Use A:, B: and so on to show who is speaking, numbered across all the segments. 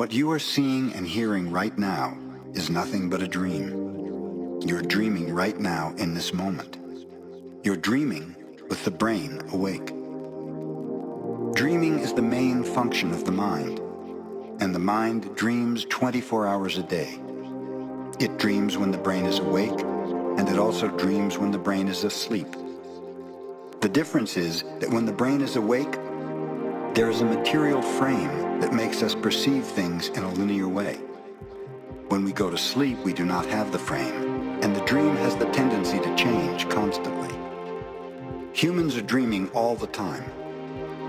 A: What you are seeing and hearing right now is nothing but a dream. You're dreaming right now in this moment. You're dreaming with the brain awake. Dreaming is the main function of the mind, and the mind dreams 24 hours a day. It dreams when the brain is awake, and it also dreams when the brain is asleep. The difference is that when the brain is awake, there is a material frame that makes us perceive things in a linear way. When we go to sleep, we do not have the frame, and the dream has the tendency to change constantly. Humans are dreaming all the time.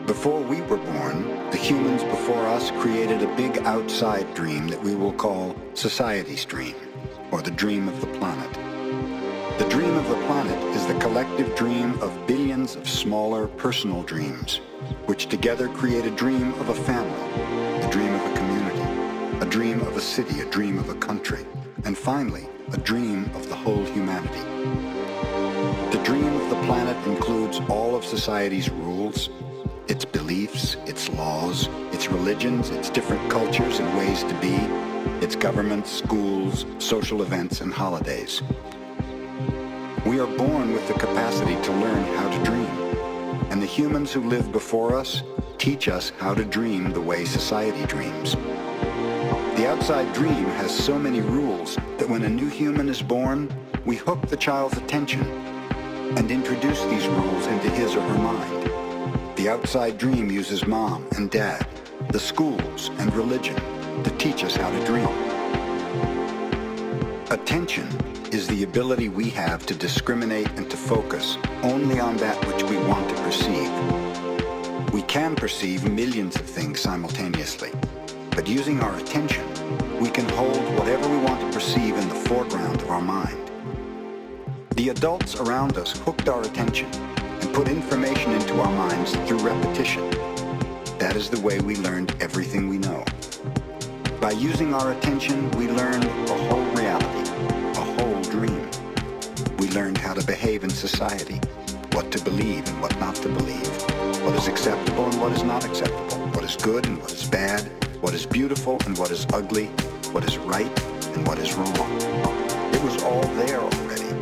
A: Before we were born, the humans before us created a big outside dream that we will call society's dream, or the dream of the planet. The dream of the planet is the collective dream of billions of smaller personal dreams, which together create a dream of a family, a dream of a community, a dream of a city, a dream of a country, and finally, a dream of the whole humanity. The dream of the planet includes all of society's rules, its beliefs, its laws, its religions, its different cultures and ways to be, its governments, schools, social events, and holidays. We are born with the capacity to learn how to dream, and the humans who live before us teach us how to dream the way society dreams. The outside dream has so many rules that when a new human is born, we hook the child's attention and introduce these rules into his or her mind. The outside dream uses mom and dad, the schools and religion to teach us how to dream. Attention is the ability we have to discriminate and to focus only on that which we want to perceive. We can perceive millions of things simultaneously, but using our attention, we can hold whatever we want to perceive in the foreground of our mind. The adults around us hooked our attention and put information into our minds through repetition. That is the way we learned everything we know. By using our attention, we learned a whole reality, a whole dream. We learned how to behave in society, what to believe and what not to believe, what is acceptable and what is not acceptable, what is good and what is bad, what is beautiful and what is ugly, what is right and what is wrong. It was all there already.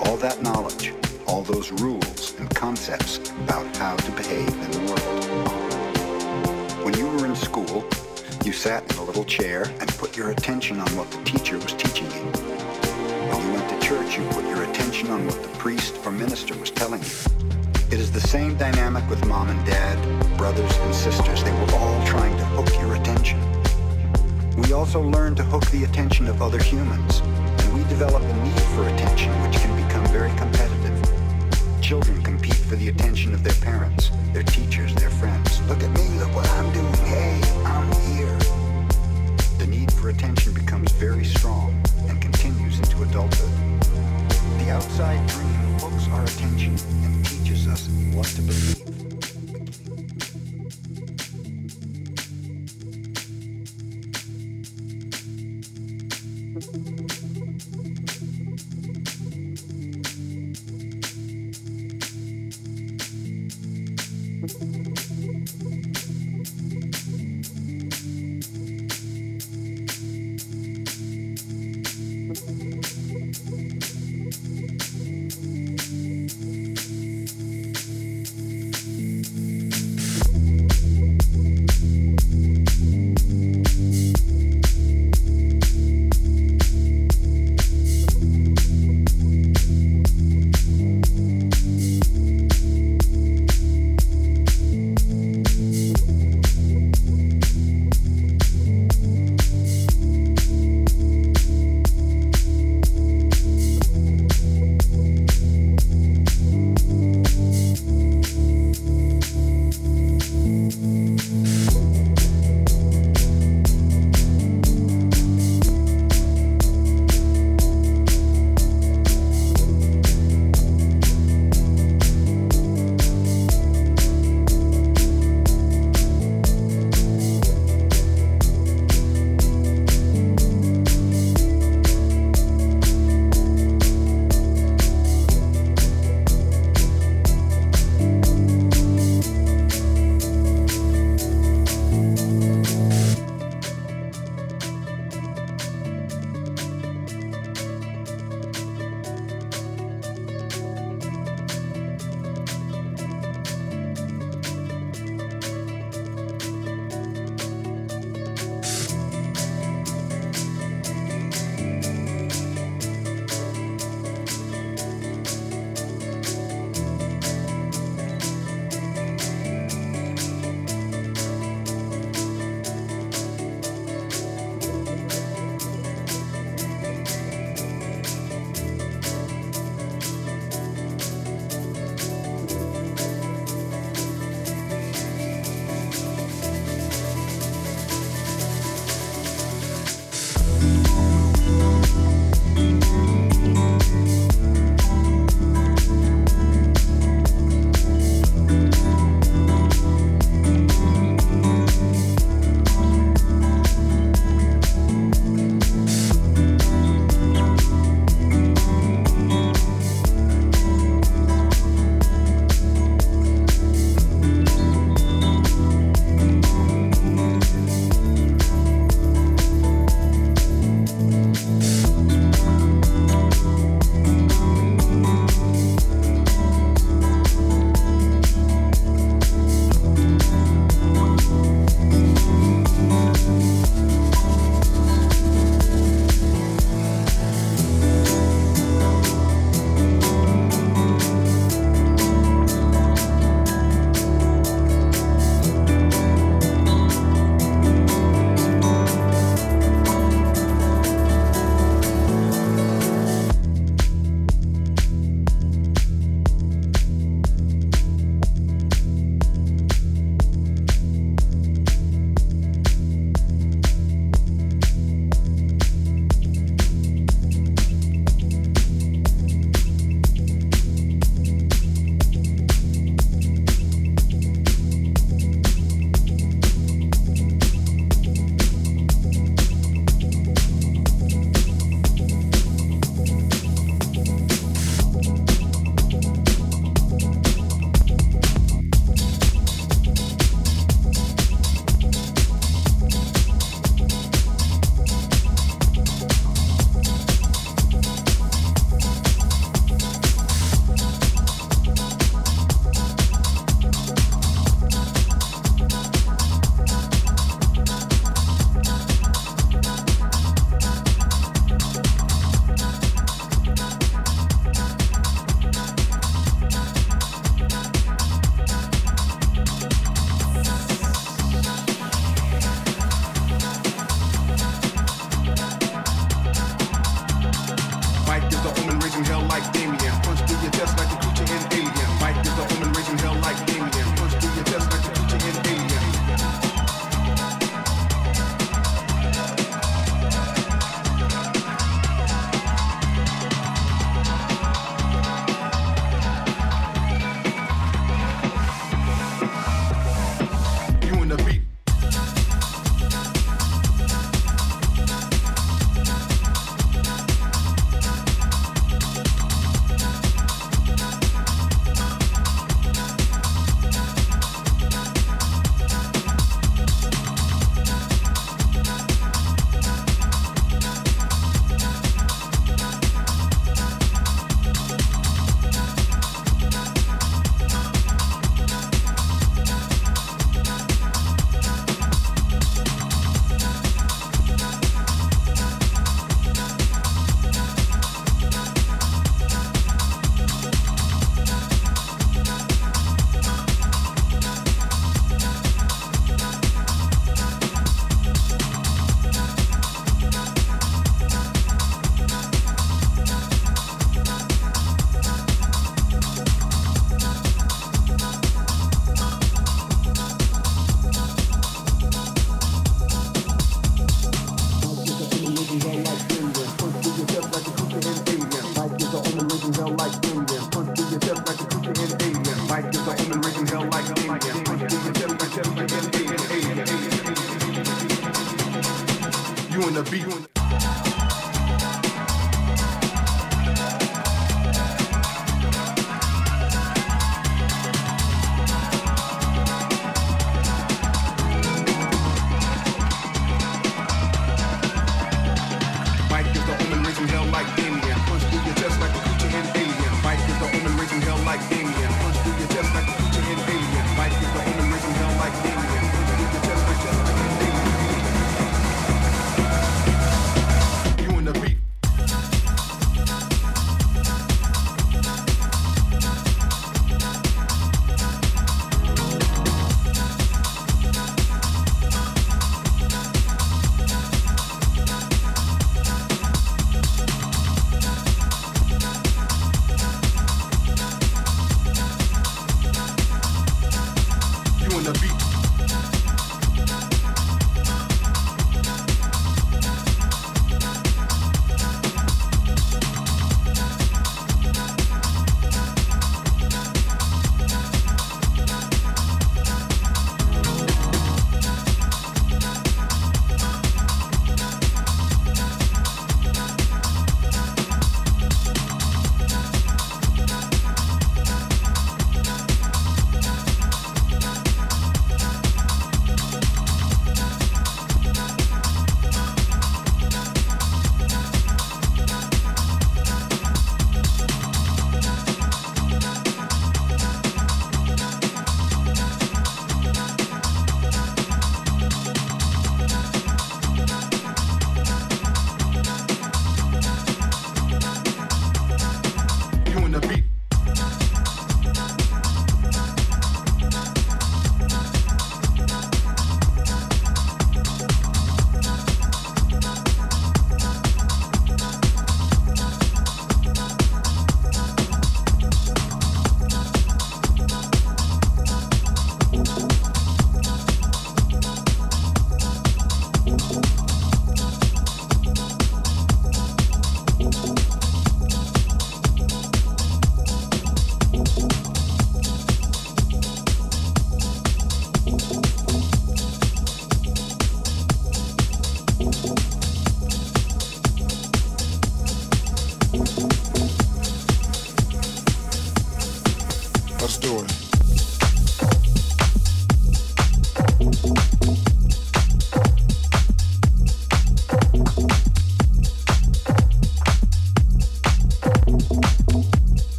A: All that knowledge, all those rules and concepts about how to behave in the world. When you were in school, you sat in a little chair and put your attention on what the teacher was teaching you. Church, you put your attention on what the priest or minister was telling you. It is the same dynamic with mom and dad, brothers and sisters. They were all trying to hook your attention. We also learn to hook the attention of other humans, and we develop a need for attention which can become very competitive. Children compete for the attention of their parents, their teachers, their friends. Look at me, look what I'm doing. Hey, I'm here. The need for attention becomes very strong and continues into adulthood. The outside dream hooks our attention and teaches us what to believe.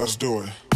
B: Let's do it.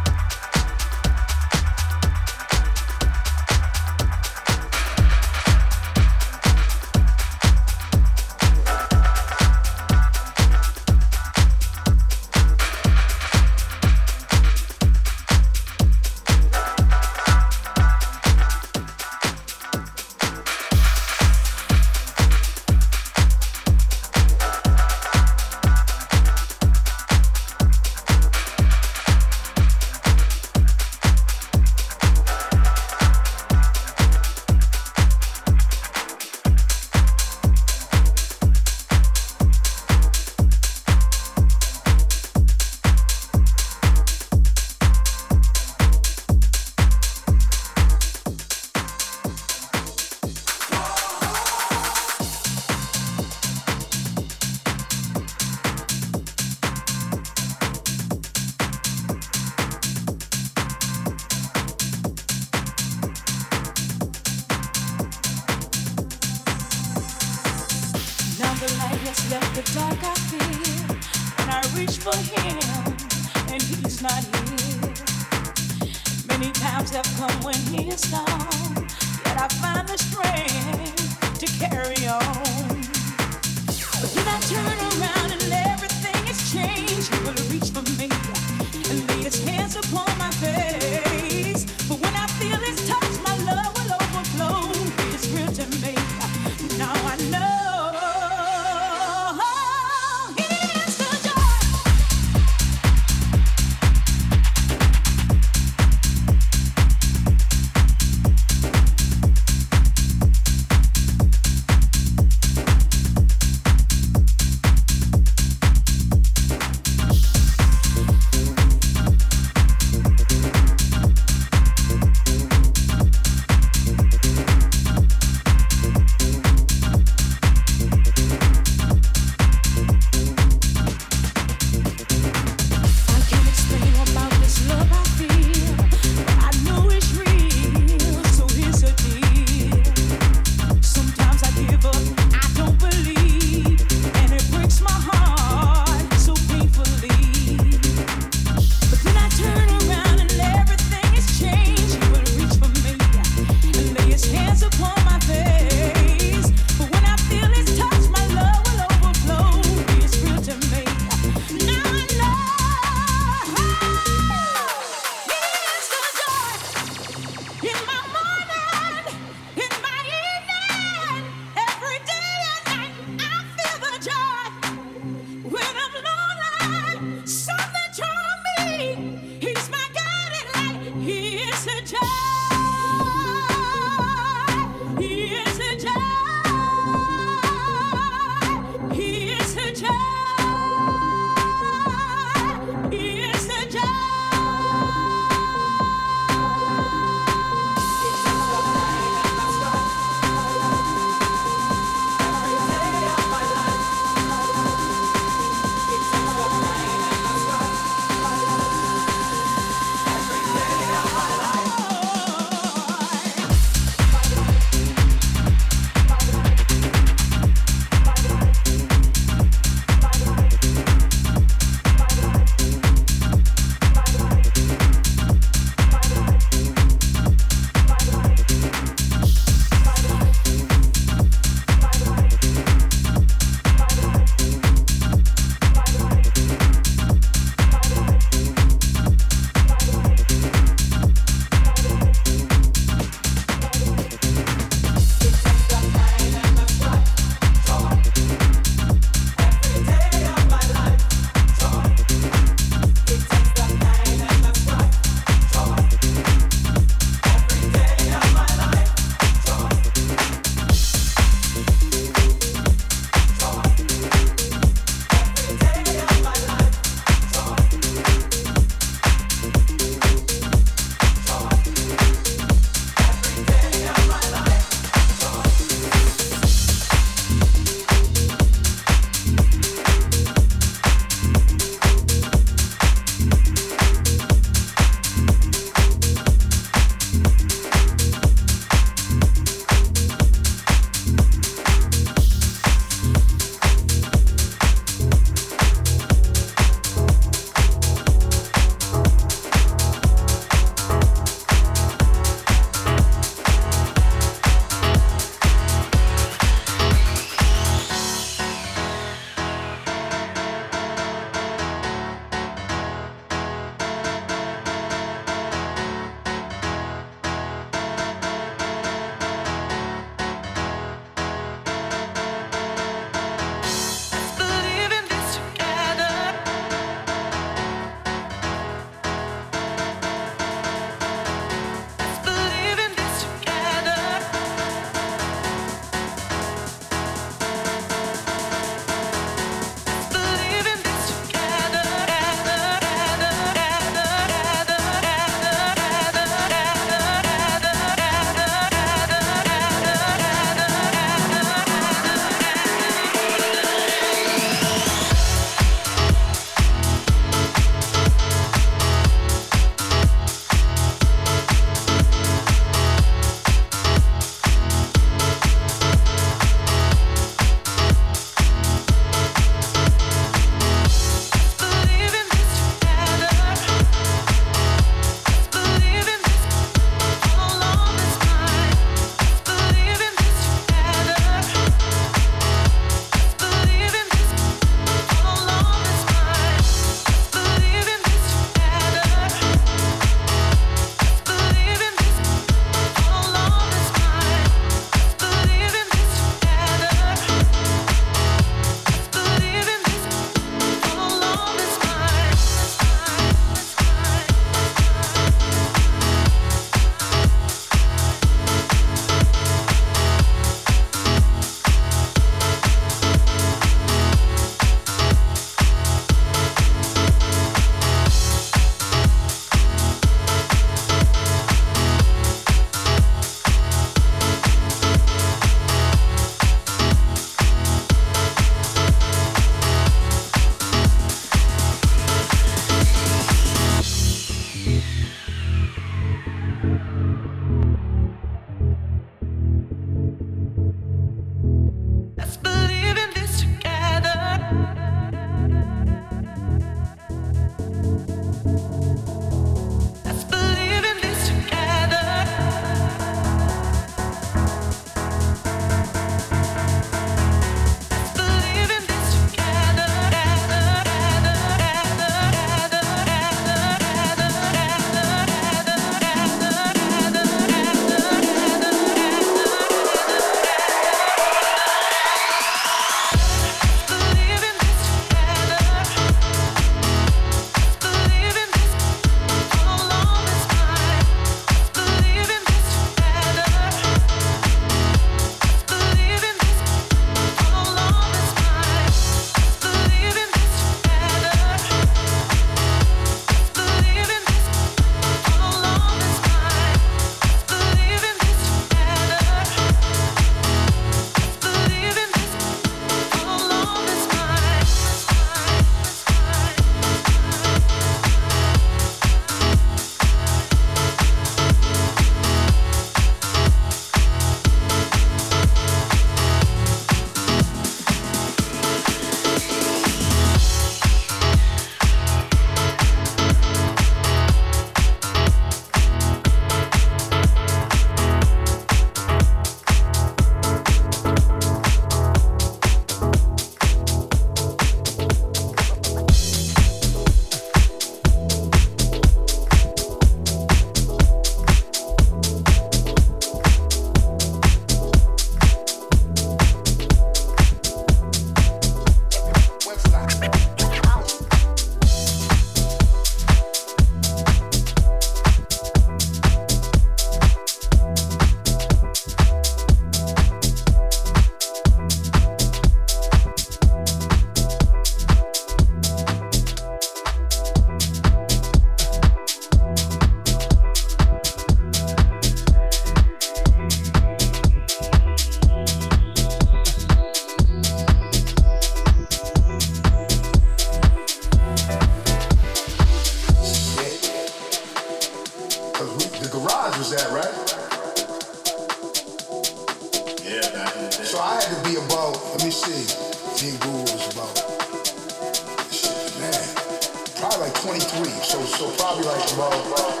C: 23, so so probably like about uh,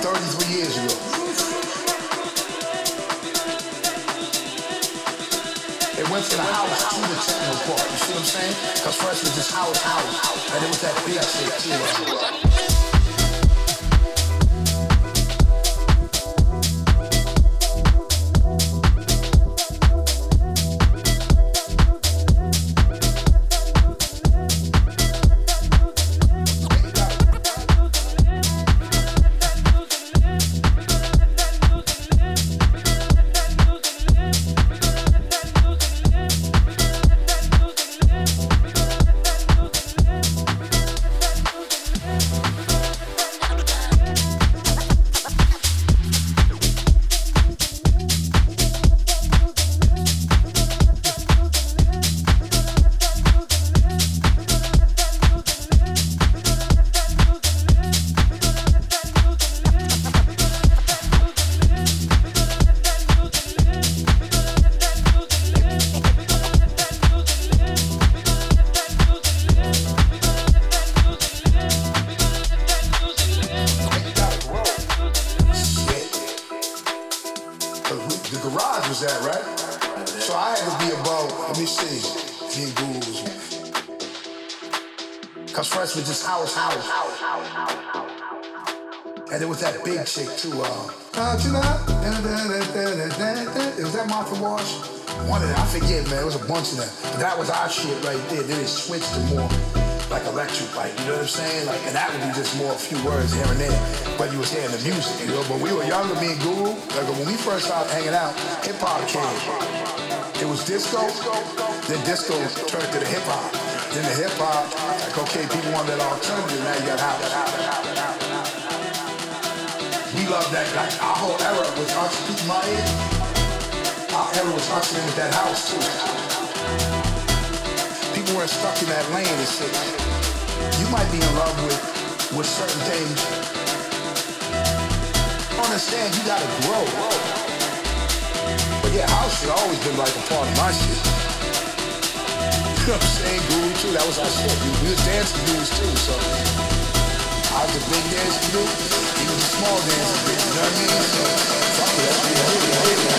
C: 33 years ago. It went from the house to the techno part. You see what I'm saying? Because first it was just house, house, and it was that big too. Bunch of them. But that was our shit right there. Then it switched to more like electric, like you know what I'm saying? Like, and that would be just more a few words here and there. But you was hearing the music, you know. But we were younger, me and Guru. Like when we first started hanging out, hip hop came. It was disco. Then disco turned to the hip hop. Then the hip hop, like okay, people want that alternative. Now you got house We love that. Like our whole era was us. My our era was hustling with that house too. Weren't stuck in that lane and shit. You might be in love with with certain things. Understand you gotta grow. But yeah, house shit always been like a part of my shit. You know what I'm saying? Groovy too. That was our shit. We, we was dancing dudes too, so I was a big dance dude small dance, you know what I mean? So, fuck it, that's really,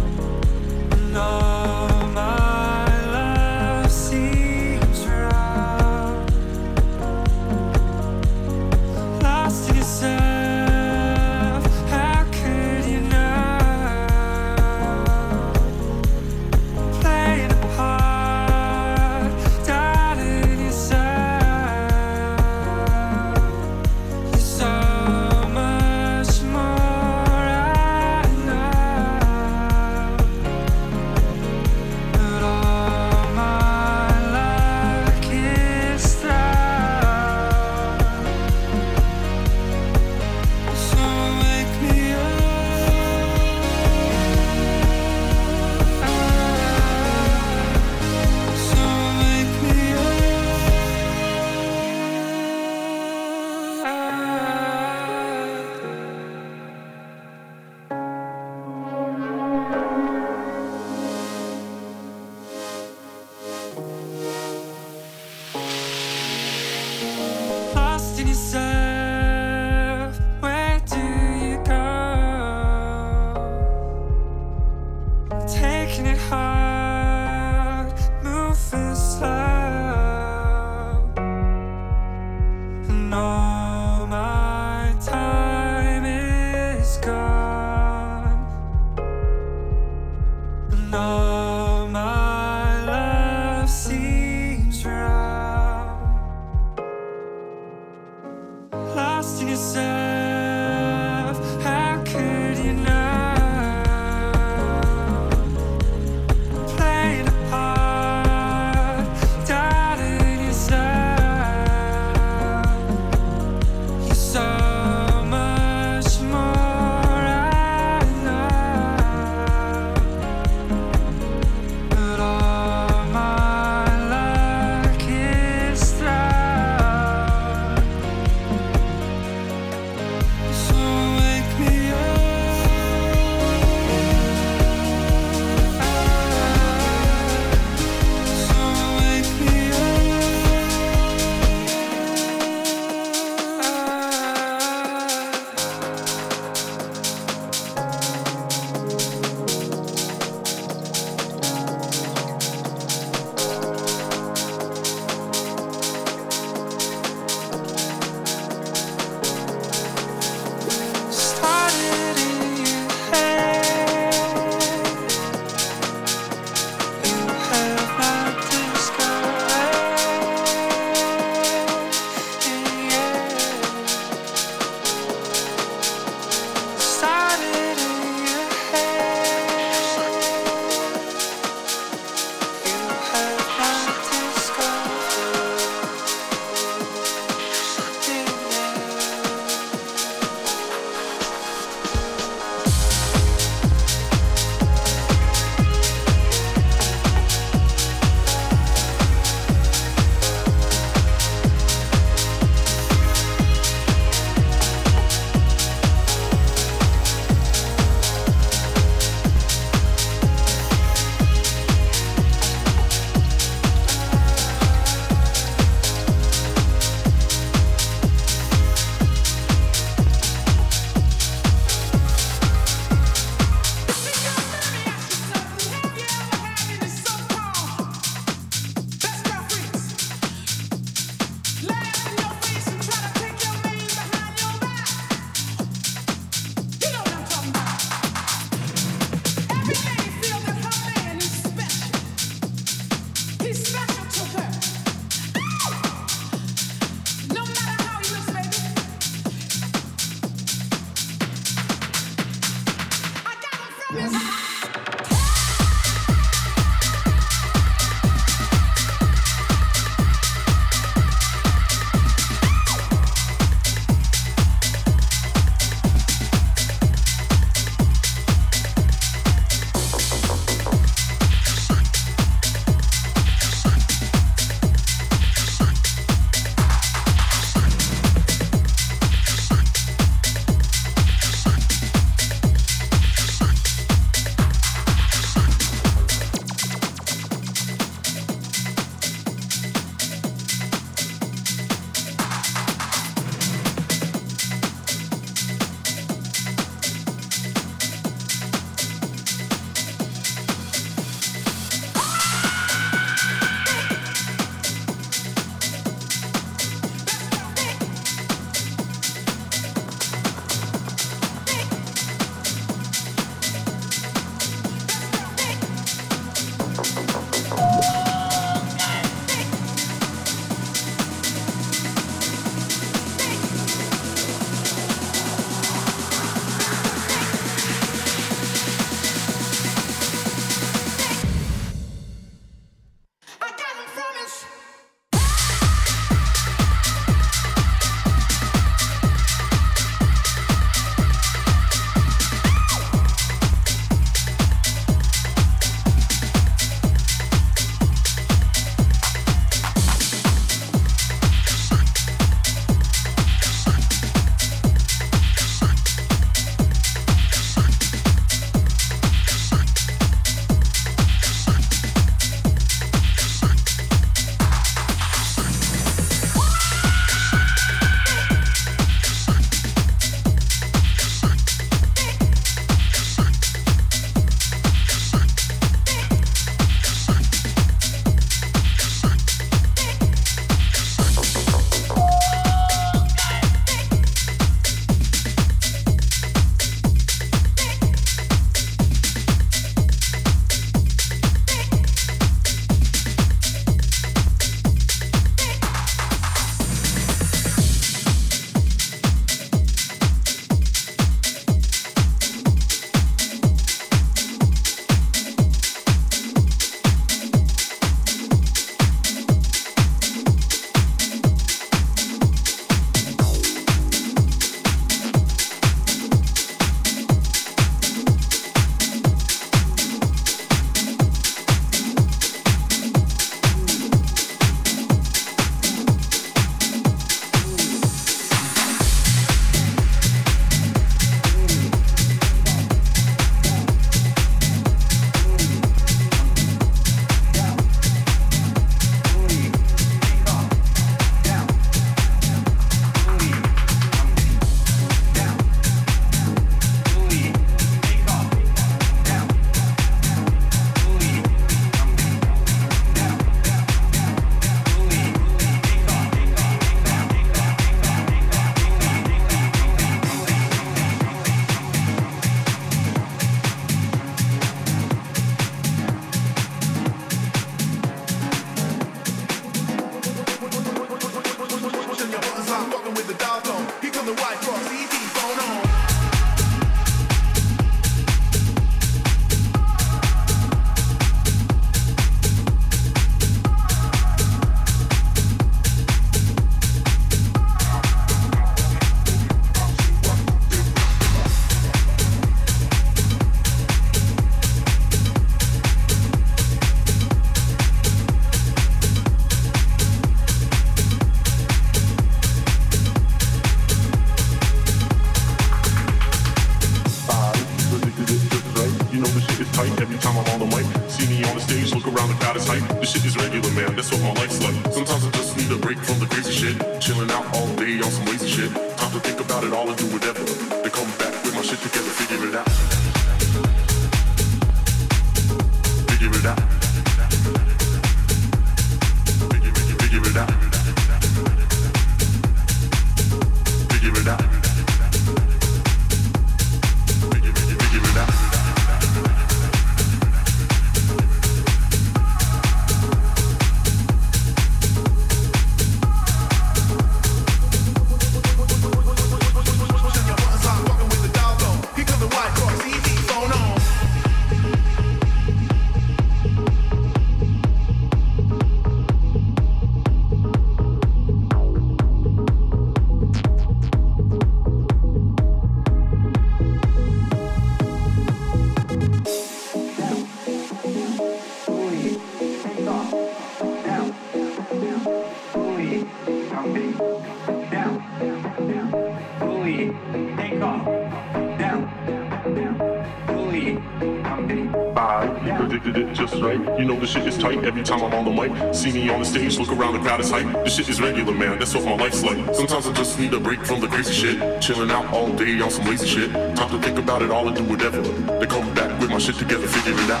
D: See me on the stage, look around, the crowd is hype. This shit is regular, man. That's what my life's like. Sometimes I just need a break from the crazy shit. Chilling out all day on some lazy shit. Time to think about it all and do whatever. Then come back with my shit together, figure it out.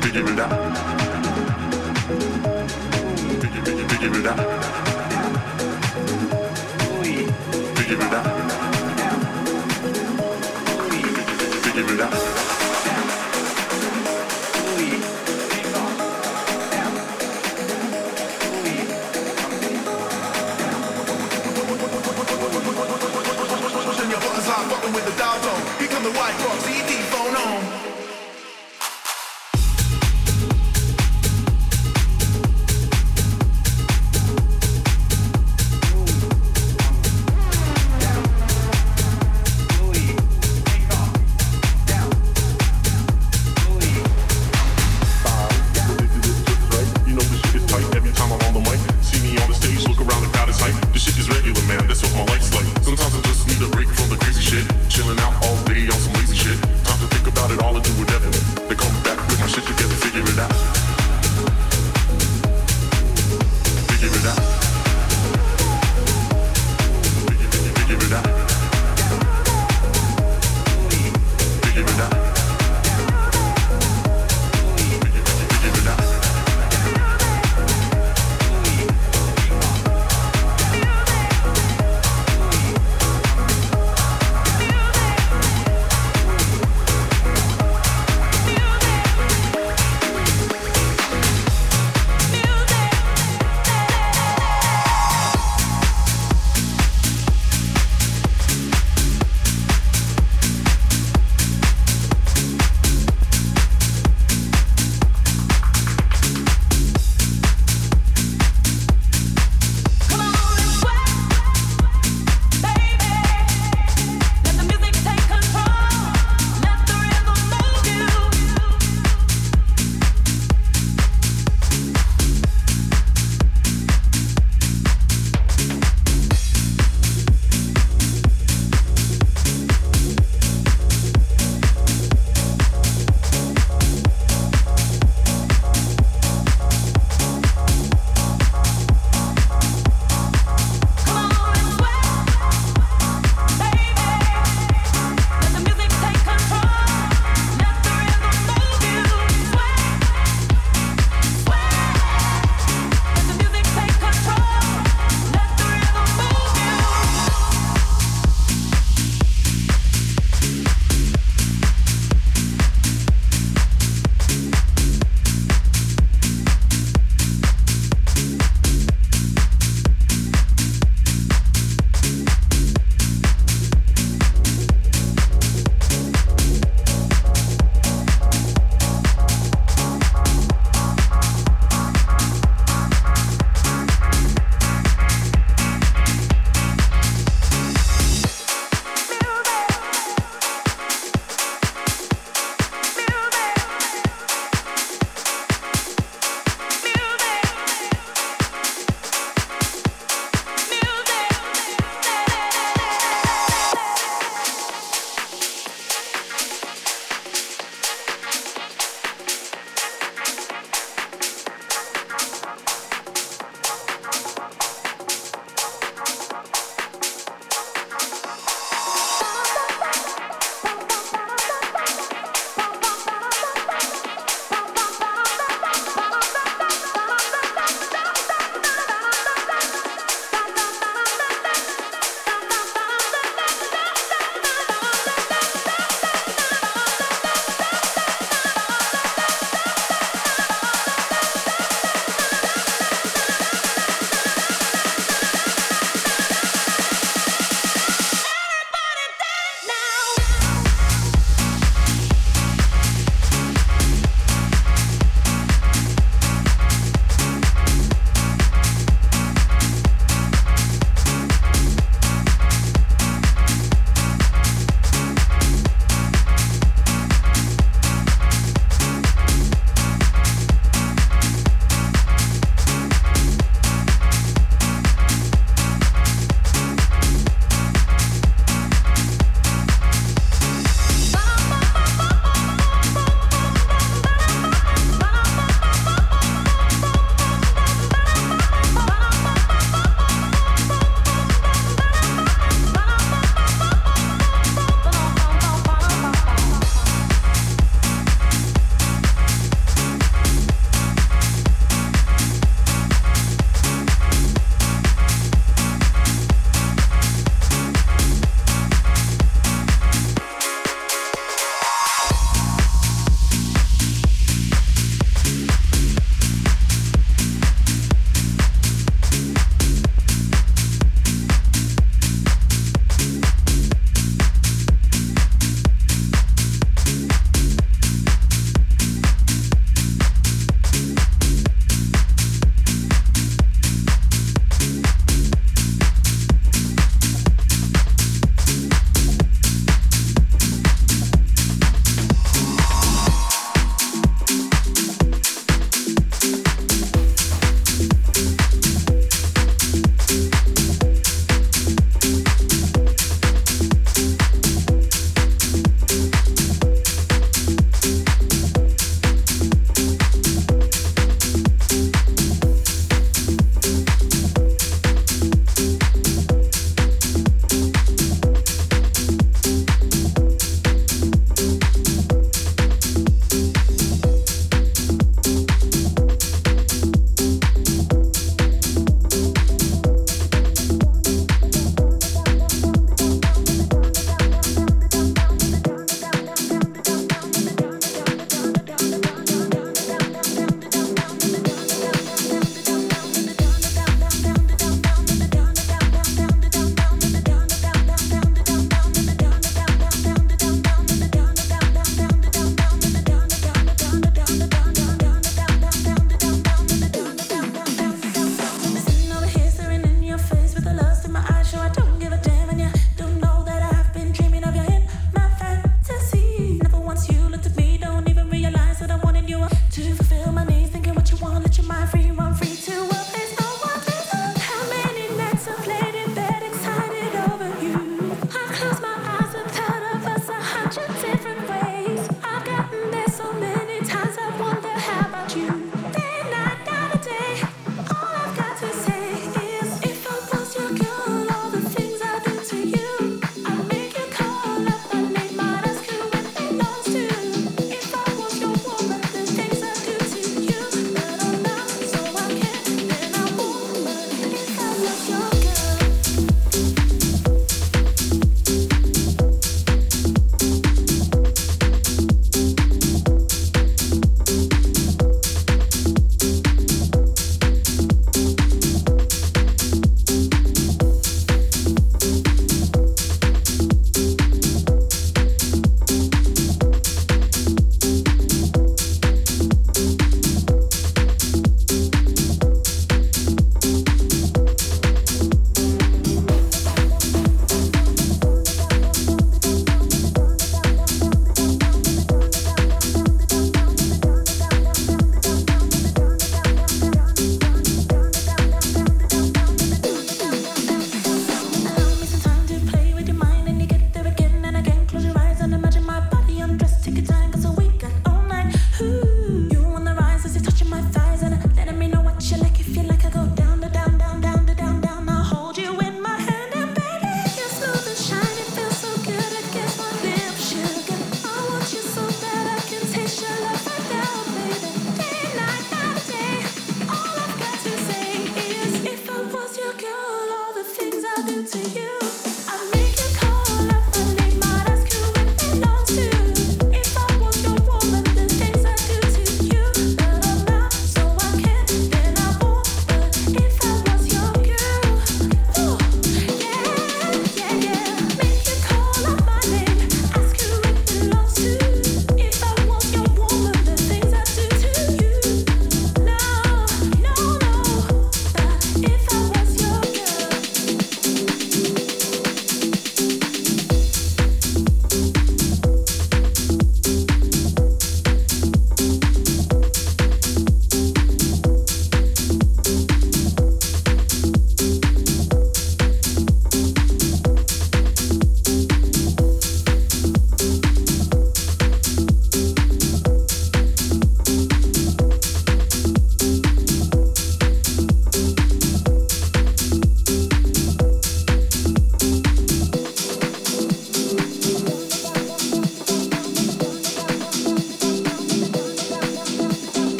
D: Figure it out. Figure, figure it out. Figure it out. Figure it out.